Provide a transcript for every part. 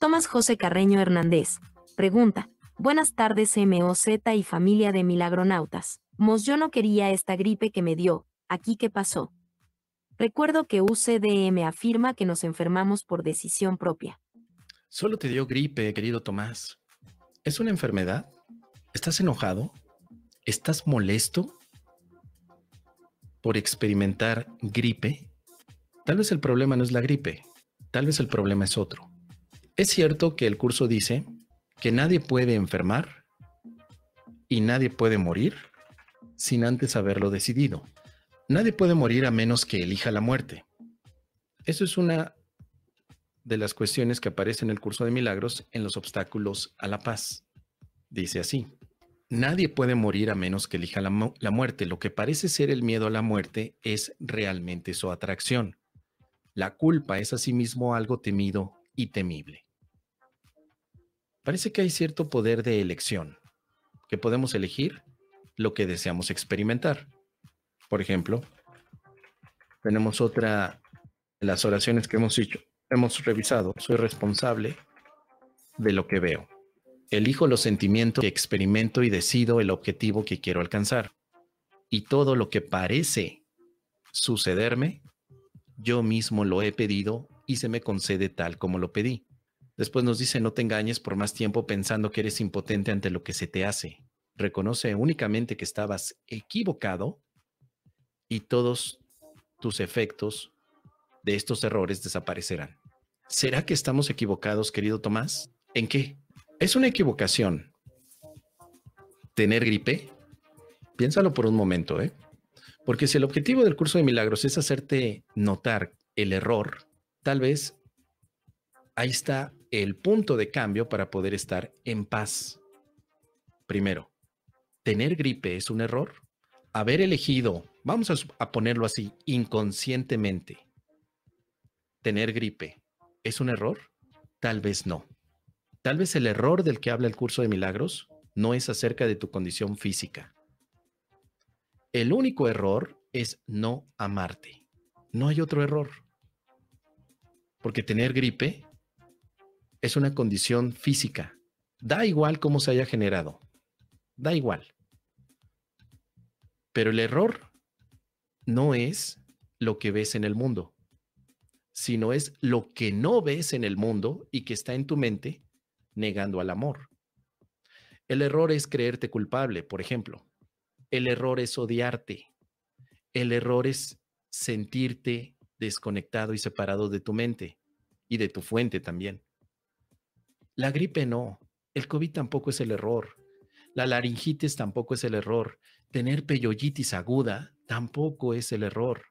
Tomás José Carreño Hernández. Pregunta. Buenas tardes MOZ y familia de milagronautas. Mos yo no quería esta gripe que me dio. ¿Aquí qué pasó? Recuerdo que UCDM afirma que nos enfermamos por decisión propia. Solo te dio gripe, querido Tomás. ¿Es una enfermedad? ¿Estás enojado? ¿Estás molesto por experimentar gripe? Tal vez el problema no es la gripe, tal vez el problema es otro. Es cierto que el curso dice que nadie puede enfermar y nadie puede morir sin antes haberlo decidido. Nadie puede morir a menos que elija la muerte. Eso es una de las cuestiones que aparece en el curso de milagros en los obstáculos a la paz. Dice así, nadie puede morir a menos que elija la, muerte. Lo que parece ser el miedo a la muerte es realmente su atracción. La culpa es asimismo algo temido y temible. Parece que hay cierto poder de elección, que podemos elegir lo que deseamos experimentar. Por ejemplo, tenemos otra de las oraciones que hemos hecho, hemos revisado. Soy responsable de lo que veo. Elijo los sentimientos que experimento y decido el objetivo que quiero alcanzar. Y todo lo que parece sucederme, yo mismo lo he pedido y se me concede tal como lo pedí. Después nos dice, no te engañes por más tiempo pensando que eres impotente ante lo que se te hace. Reconoce únicamente que estabas equivocado y todos tus efectos de estos errores desaparecerán. ¿Será que estamos equivocados, querido Tomás? ¿En qué? ¿Es una equivocación tener gripe? Piénsalo por un momento, ¿eh? Porque si el objetivo del curso de milagros es hacerte notar el error, tal vez ahí está el punto de cambio para poder estar en paz. Primero, ¿tener gripe es un error? Haber elegido vamos a, ponerlo así, inconscientemente, tener gripe, ¿es un error? Tal vez no. Tal vez el error del que habla el curso de milagros no es acerca de tu condición física. El único error es no amarte. No hay otro error. Porque tener gripe es una condición física. Da igual cómo se haya generado. Da igual. Pero el error no es lo que ves en el mundo, sino es lo que no ves en el mundo y que está en tu mente negando al amor. El error es creerte culpable, por ejemplo. El error es odiarte. El error es sentirte desconectado y separado de tu mente y de tu fuente también. La gripe no. El COVID tampoco es el error. La laringitis tampoco es el error. Tener peyollitis aguda tampoco es el error.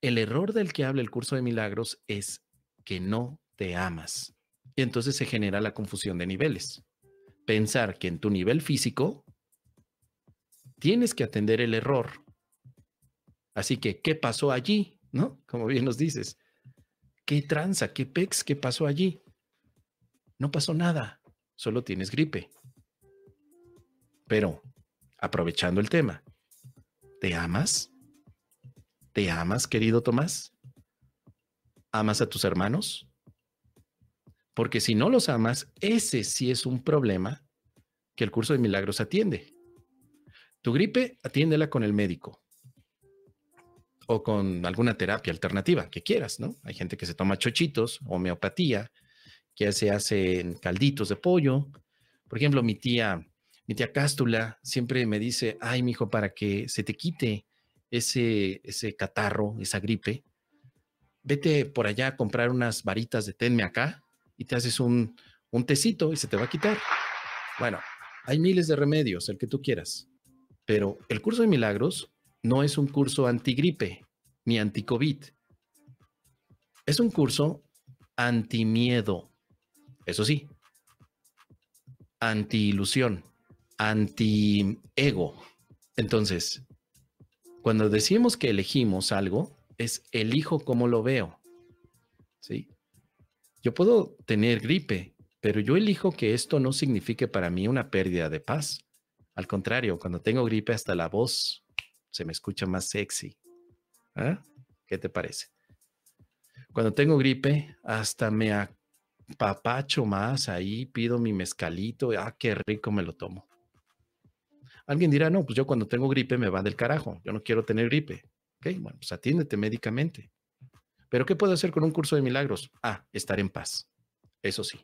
El error del que habla el curso de milagros es que no te amas. Y entonces se genera la confusión de niveles. Pensar que en tu nivel físico tienes que atender el error. Así que, ¿qué pasó allí? ¿No? Como bien nos dices. ¿Qué tranza? ¿Qué pex? ¿Qué pasó allí? No pasó nada. Solo tienes gripe. Pero, aprovechando el tema, ¿Te amas? ¿Te amas, querido Tomás? ¿Amas a tus hermanos? Porque si no los amas, ese sí es un problema que el curso de milagros atiende. Tu gripe, atiéndela con el médico o con alguna terapia alternativa que quieras, ¿no? Hay gente que se toma chochitos, homeopatía, que se hace calditos de pollo. Por ejemplo, mi tía mi tía Cástula siempre me dice, ay, mijo, para que se te quite ese, ese catarro, esa gripe, vete por allá a comprar unas varitas de tenme acá y te haces un, un tecito y se te va a quitar. Bueno, hay miles de remedios, el que tú quieras, pero el curso de milagros no es un curso antigripe ni anti-COVID. Es un curso anti-miedo, eso sí, anti-ilusión anti-ego. Entonces, cuando decimos que elegimos algo, es elijo cómo lo veo. ¿Sí? Yo puedo tener gripe, pero yo elijo que esto no signifique para mí una pérdida de paz. Al contrario, cuando tengo gripe hasta la voz se me escucha más sexy. ¿Ah? ¿Qué te parece? Cuando tengo gripe hasta me papacho más ahí, pido mi mezcalito, ah, qué rico me lo tomo. Alguien dirá, no, pues yo cuando tengo gripe me va del carajo, yo no quiero tener gripe. Ok, bueno, pues atiéndete médicamente. Pero ¿qué puedo hacer con un curso de milagros? Ah, estar en paz. Eso sí.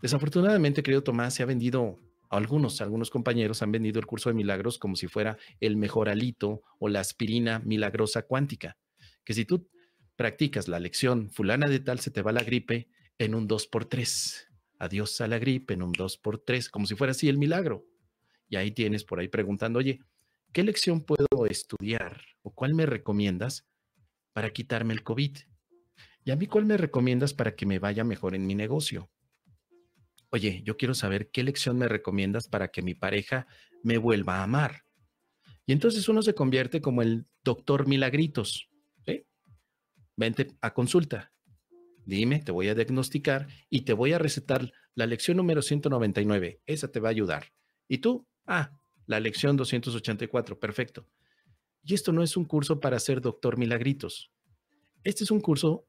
Desafortunadamente, querido Tomás, se ha vendido, algunos, algunos compañeros han vendido el curso de milagros como si fuera el mejor alito o la aspirina milagrosa cuántica. Que si tú practicas la lección fulana de tal, se te va la gripe en un 2x3. Adiós a la gripe en un 2x3, como si fuera así el milagro. Y ahí tienes por ahí preguntando, oye, ¿qué lección puedo estudiar o cuál me recomiendas para quitarme el COVID? Y a mí, ¿cuál me recomiendas para que me vaya mejor en mi negocio? Oye, yo quiero saber qué lección me recomiendas para que mi pareja me vuelva a amar. Y entonces uno se convierte como el doctor Milagritos. Vente a consulta. Dime, te voy a diagnosticar y te voy a recetar la lección número 199. Esa te va a ayudar. ¿Y tú? Ah, la lección 284. Perfecto. Y esto no es un curso para ser doctor milagritos. Este es un curso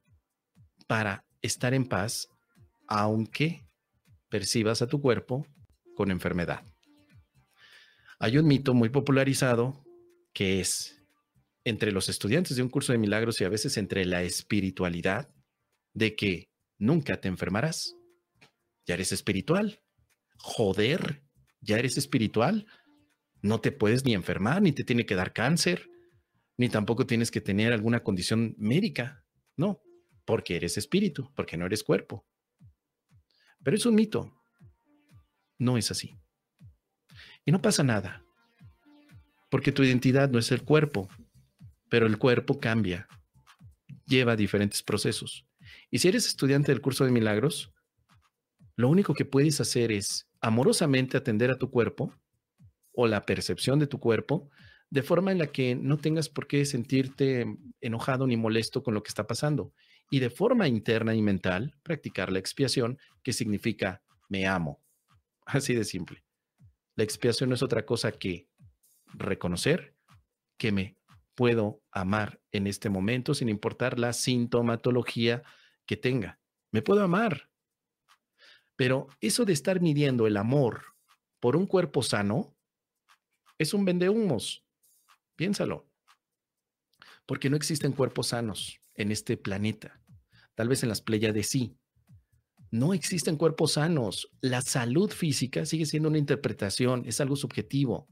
para estar en paz, aunque percibas a tu cuerpo con enfermedad. Hay un mito muy popularizado que es entre los estudiantes de un curso de milagros y a veces entre la espiritualidad de que nunca te enfermarás. Ya eres espiritual. Joder, ya eres espiritual. No te puedes ni enfermar, ni te tiene que dar cáncer, ni tampoco tienes que tener alguna condición médica. No, porque eres espíritu, porque no eres cuerpo. Pero es un mito. No es así. Y no pasa nada, porque tu identidad no es el cuerpo, pero el cuerpo cambia, lleva diferentes procesos. Y si eres estudiante del curso de milagros, lo único que puedes hacer es amorosamente atender a tu cuerpo o la percepción de tu cuerpo de forma en la que no tengas por qué sentirte enojado ni molesto con lo que está pasando. Y de forma interna y mental, practicar la expiación, que significa me amo. Así de simple. La expiación no es otra cosa que reconocer que me puedo amar en este momento sin importar la sintomatología que tenga. Me puedo amar. Pero eso de estar midiendo el amor por un cuerpo sano es un vendehumos. Piénsalo. Porque no existen cuerpos sanos en este planeta. Tal vez en las de sí. No existen cuerpos sanos. La salud física sigue siendo una interpretación, es algo subjetivo.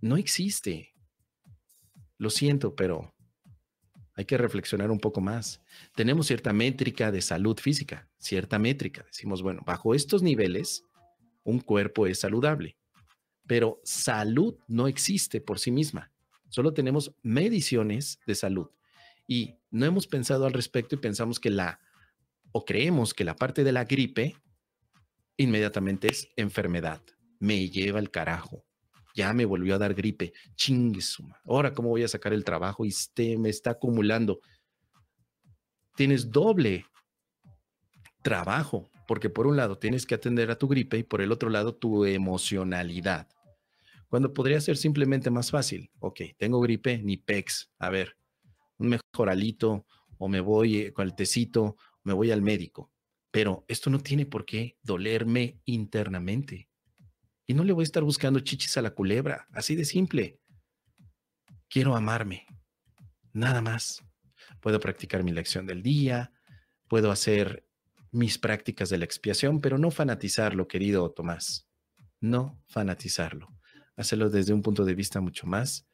No existe. Lo siento, pero hay que reflexionar un poco más. Tenemos cierta métrica de salud física, cierta métrica. Decimos, bueno, bajo estos niveles, un cuerpo es saludable, pero salud no existe por sí misma. Solo tenemos mediciones de salud y no hemos pensado al respecto y pensamos que la, o creemos que la parte de la gripe inmediatamente es enfermedad. Me lleva el carajo ya me volvió a dar gripe, chingue Ahora, ¿cómo voy a sacar el trabajo? Y este me está acumulando. Tienes doble trabajo, porque por un lado tienes que atender a tu gripe y por el otro lado tu emocionalidad. Cuando podría ser simplemente más fácil. Ok, tengo gripe, ni pex. A ver, un mejoralito o me voy eh, con el tecito, me voy al médico. Pero esto no tiene por qué dolerme internamente. Y no le voy a estar buscando chichis a la culebra, así de simple. Quiero amarme, nada más. Puedo practicar mi lección del día, puedo hacer mis prácticas de la expiación, pero no fanatizarlo, querido Tomás. No fanatizarlo. Hacerlo desde un punto de vista mucho más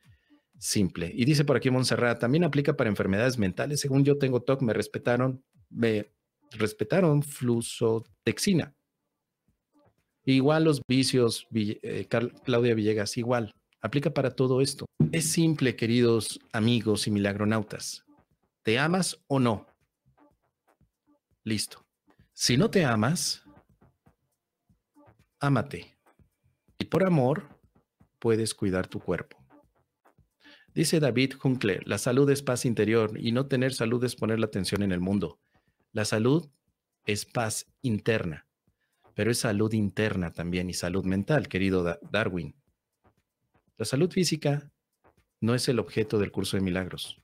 simple. Y dice por aquí Montserrat, también aplica para enfermedades mentales. Según yo tengo TOC, me respetaron, me respetaron flusotexina. Igual los vicios, eh, Claudia Villegas, igual. Aplica para todo esto. Es simple, queridos amigos y milagronautas. ¿Te amas o no? Listo. Si no te amas, ámate. Y por amor, puedes cuidar tu cuerpo. Dice David Hunkler, la salud es paz interior y no tener salud es poner la atención en el mundo. La salud es paz interna pero es salud interna también y salud mental, querido Darwin. La salud física no es el objeto del curso de milagros.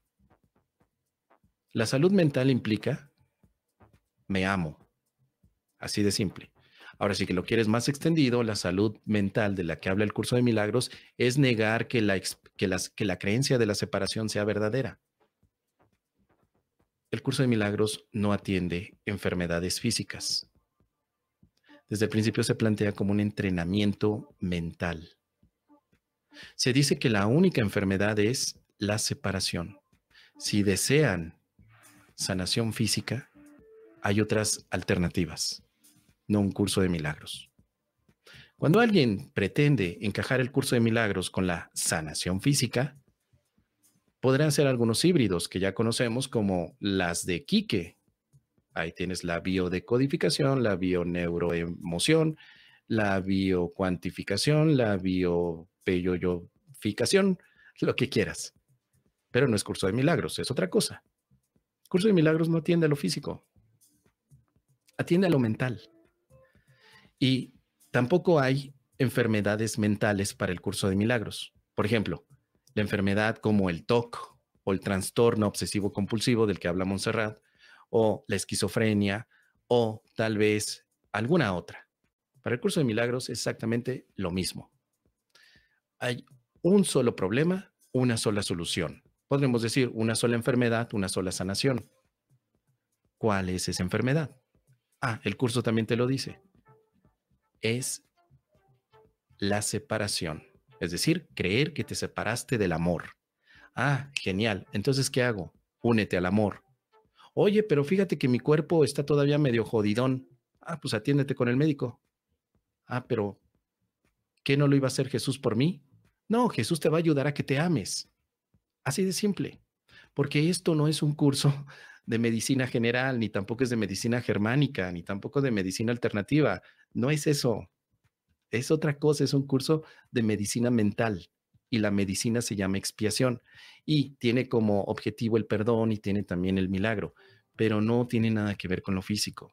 La salud mental implica, me amo, Así de simple. Ahora, si que lo quieres más extendido, la salud mental de la que habla el curso de milagros es negar que la, que que la creencia de la separación sea verdadera. El curso de milagros no atiende enfermedades físicas. Desde el principio se plantea como un entrenamiento mental. Se dice que la única enfermedad es la separación. Si desean sanación física, hay otras alternativas, no un curso de milagros. Cuando alguien pretende encajar el curso de milagros con la sanación física, podrán ser algunos híbridos que ya conocemos como las de Quique. Ahí tienes la biodecodificación, la bioneuroemoción, la biocuantificación, la biopeyoyoficación, lo que quieras. Pero no es curso de milagros, es otra cosa. curso de milagros no atiende a lo físico, atiende a lo mental. Y tampoco hay enfermedades mentales para el curso de milagros. Por ejemplo, la enfermedad como el TOC o el trastorno obsesivo compulsivo del que habla Montserrat, o la esquizofrenia, o tal vez alguna otra. Para el curso de milagros es exactamente lo mismo. Hay un solo problema, una sola solución. Podremos decir una sola enfermedad, una sola sanación. ¿Cuál es esa enfermedad? Ah, el curso también te lo dice. Es la separación. Es decir, creer que te separaste del amor. Ah, genial. Entonces, ¿qué hago? Únete al amor. Oye, pero fíjate que mi cuerpo está todavía medio jodidón. Ah, pues atiéndete con el médico. Ah, pero ¿qué no lo iba a hacer Jesús por mí? No, Jesús te va a ayudar a que te ames. Así de simple. Porque esto no es un curso de medicina general, ni tampoco es de medicina germánica, ni tampoco de medicina alternativa. No es eso es otra cosa, es un curso de medicina mental y la medicina se llama expiación y tiene como objetivo el perdón y tiene también el milagro, pero no tiene nada que ver con lo físico.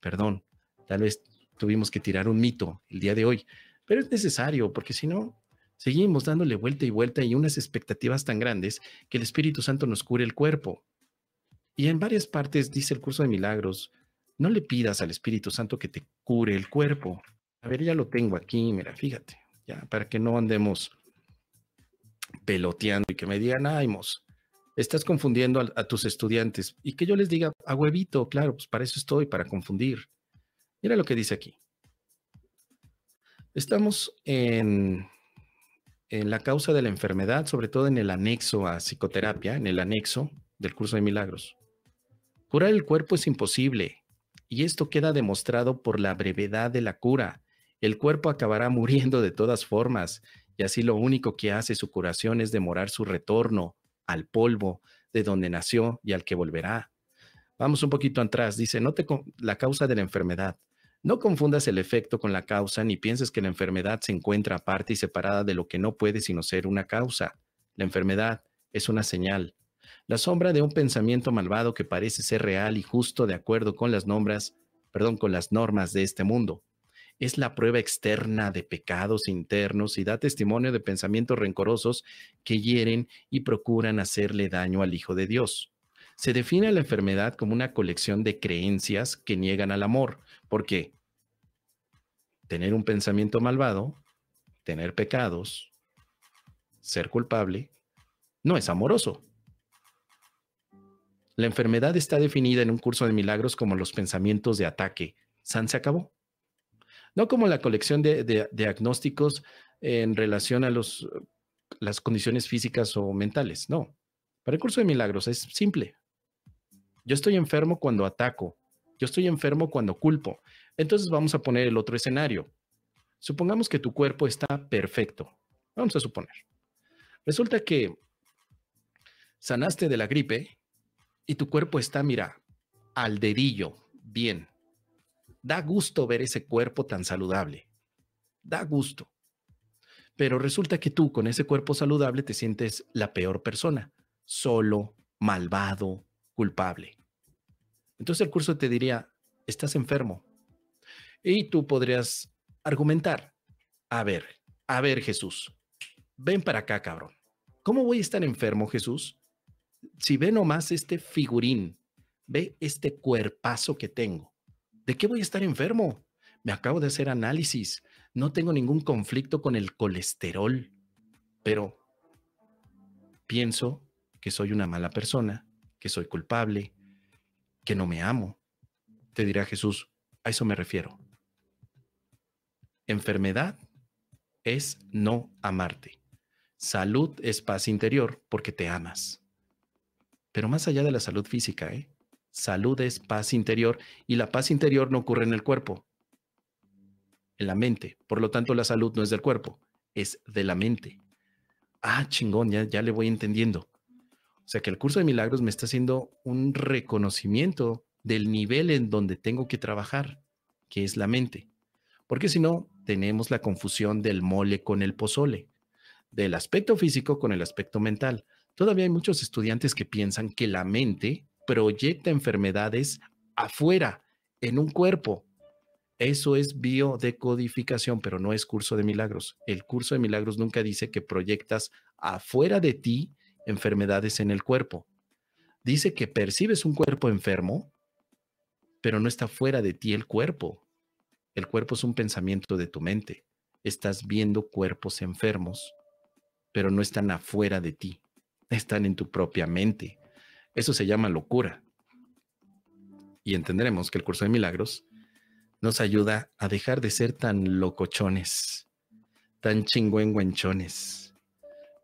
Perdón, tal vez tuvimos que tirar un mito el día de hoy, pero es necesario porque si no, seguimos dándole vuelta y vuelta y unas expectativas tan grandes que el Espíritu Santo nos cure el cuerpo. Y en varias partes dice el curso de milagros, no le pidas al Espíritu Santo que te cure el cuerpo, a ver, ya lo tengo aquí, mira, fíjate, ya, para que no andemos peloteando y que me digan, ay, mos, estás confundiendo a, tus estudiantes. Y que yo les diga, a huevito, claro, pues para eso estoy, para confundir. Mira lo que dice aquí. Estamos en, en la causa de la enfermedad, sobre todo en el anexo a psicoterapia, en el anexo del curso de milagros. Curar el cuerpo es imposible, y esto queda demostrado por la brevedad de la cura el cuerpo acabará muriendo de todas formas, y así lo único que hace su curación es demorar su retorno al polvo de donde nació y al que volverá. Vamos un poquito atrás, dice, no te la causa de la enfermedad. No confundas el efecto con la causa ni pienses que la enfermedad se encuentra aparte y separada de lo que no puede sino ser una causa. La enfermedad es una señal, la sombra de un pensamiento malvado que parece ser real y justo de acuerdo con las nombras, perdón, con las normas de este mundo es la prueba externa de pecados internos y da testimonio de pensamientos rencorosos que hieren y procuran hacerle daño al Hijo de Dios. Se define la enfermedad como una colección de creencias que niegan al amor. ¿Por qué? Tener un pensamiento malvado, tener pecados, ser culpable, no es amoroso. La enfermedad está definida en un curso de milagros como los pensamientos de ataque. San se acabó. No como la colección de, diagnósticos en relación a los, las condiciones físicas o mentales, no. Para el curso de milagros es simple. Yo estoy enfermo cuando ataco, yo estoy enfermo cuando culpo. Entonces vamos a poner el otro escenario. Supongamos que tu cuerpo está perfecto. Vamos a suponer. Resulta que sanaste de la gripe y tu cuerpo está, mira, al dedillo, bien. Da gusto ver ese cuerpo tan saludable. Da gusto. Pero resulta que tú con ese cuerpo saludable te sientes la peor persona, solo, malvado, culpable. Entonces el curso te diría, estás enfermo. Y tú podrías argumentar, a ver, a ver Jesús, ven para acá, cabrón. ¿Cómo voy a estar enfermo, Jesús? Si ve nomás este figurín, ve este cuerpazo que tengo ¿De qué voy a estar enfermo? Me acabo de hacer análisis. No tengo ningún conflicto con el colesterol. Pero pienso que soy una mala persona, que soy culpable, que no me amo. Te dirá Jesús, a eso me refiero. Enfermedad es no amarte. Salud es paz interior porque te amas. Pero más allá de la salud física, ¿eh? Salud es paz interior y la paz interior no ocurre en el cuerpo, en la mente. Por lo tanto, la salud no es del cuerpo, es de la mente. Ah, chingón, ya, ya le voy entendiendo. O sea que el curso de milagros me está haciendo un reconocimiento del nivel en donde tengo que trabajar, que es la mente. Porque si no, tenemos la confusión del mole con el pozole, del aspecto físico con el aspecto mental. Todavía hay muchos estudiantes que piensan que la mente proyecta enfermedades afuera, en un cuerpo. Eso es biodecodificación, pero no es curso de milagros. El curso de milagros nunca dice que proyectas afuera de ti enfermedades en el cuerpo. Dice que percibes un cuerpo enfermo, pero no está fuera de ti el cuerpo. El cuerpo es un pensamiento de tu mente. Estás viendo cuerpos enfermos, pero no están afuera de ti. Están en tu propia mente. Eso se llama locura. Y entenderemos que el curso de milagros nos ayuda a dejar de ser tan locochones, tan chingüengüenchones,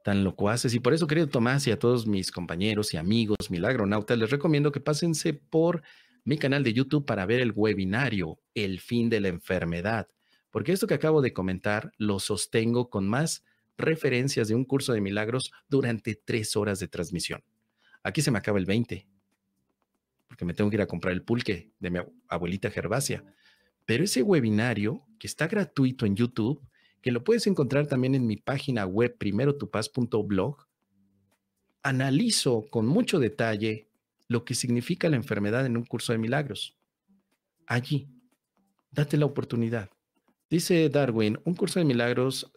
tan locuaces. Y por eso, querido Tomás y a todos mis compañeros y amigos milagronautas, les recomiendo que pásense por mi canal de YouTube para ver el webinario El fin de la enfermedad. Porque esto que acabo de comentar lo sostengo con más referencias de un curso de milagros durante tres horas de transmisión. Aquí se me acaba el 20, porque me tengo que ir a comprar el pulque de mi abuelita Gervasia. Pero ese webinario, que está gratuito en YouTube, que lo puedes encontrar también en mi página web primerotupaz.blog, analizo con mucho detalle lo que significa la enfermedad en un curso de milagros. Allí, date la oportunidad. Dice Darwin, un curso de milagros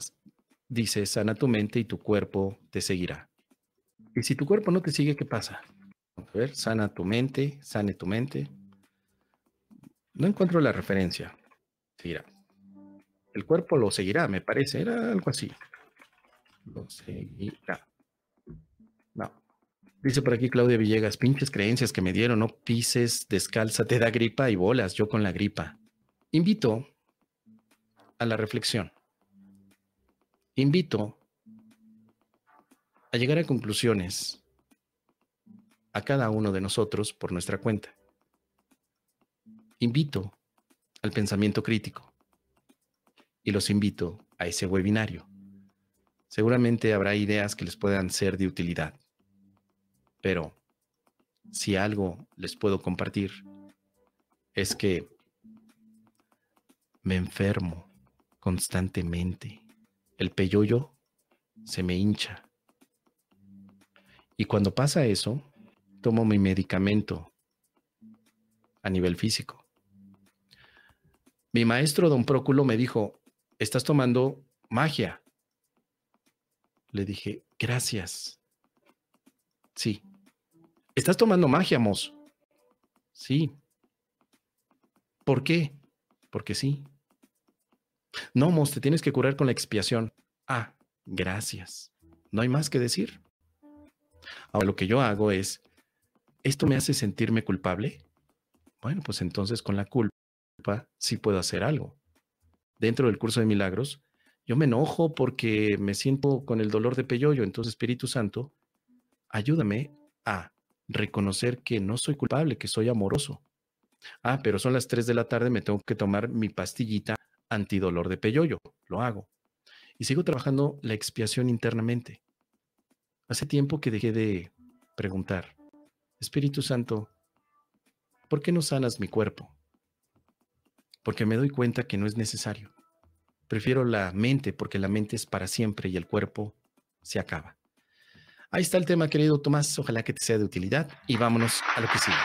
dice, sana tu mente y tu cuerpo te seguirá. Y si tu cuerpo no te sigue, ¿qué pasa? A ver, sana tu mente, sane tu mente. No encuentro la referencia. Seguirá. El cuerpo lo seguirá, me parece. Era algo así. Lo seguirá. No. Dice por aquí Claudia Villegas, pinches creencias que me dieron, no pises descalza, te da gripa y bolas, yo con la gripa. Invito a la reflexión. Invito a llegar a conclusiones a cada uno de nosotros por nuestra cuenta. Invito al pensamiento crítico y los invito a ese webinario. Seguramente habrá ideas que les puedan ser de utilidad, pero si algo les puedo compartir es que me enfermo constantemente. El peyoyo se me hincha y cuando pasa eso, tomo mi medicamento a nivel físico. Mi maestro, don Próculo, me dijo, estás tomando magia. Le dije, gracias. Sí. ¿Estás tomando magia, Mos? Sí. ¿Por qué? Porque sí. No, Mos, te tienes que curar con la expiación. Ah, gracias. No hay más que decir. Ahora lo que yo hago es, ¿esto me hace sentirme culpable? Bueno, pues entonces con la culpa sí puedo hacer algo. Dentro del curso de milagros, yo me enojo porque me siento con el dolor de peyoyo. Entonces, Espíritu Santo, ayúdame a reconocer que no soy culpable, que soy amoroso. Ah, pero son las 3 de la tarde, me tengo que tomar mi pastillita antidolor de peyoyo. Lo hago. Y sigo trabajando la expiación internamente. Hace tiempo que dejé de preguntar, Espíritu Santo, ¿por qué no sanas mi cuerpo? Porque me doy cuenta que no es necesario. Prefiero la mente porque la mente es para siempre y el cuerpo se acaba. Ahí está el tema, querido Tomás. Ojalá que te sea de utilidad y vámonos a lo que sigue.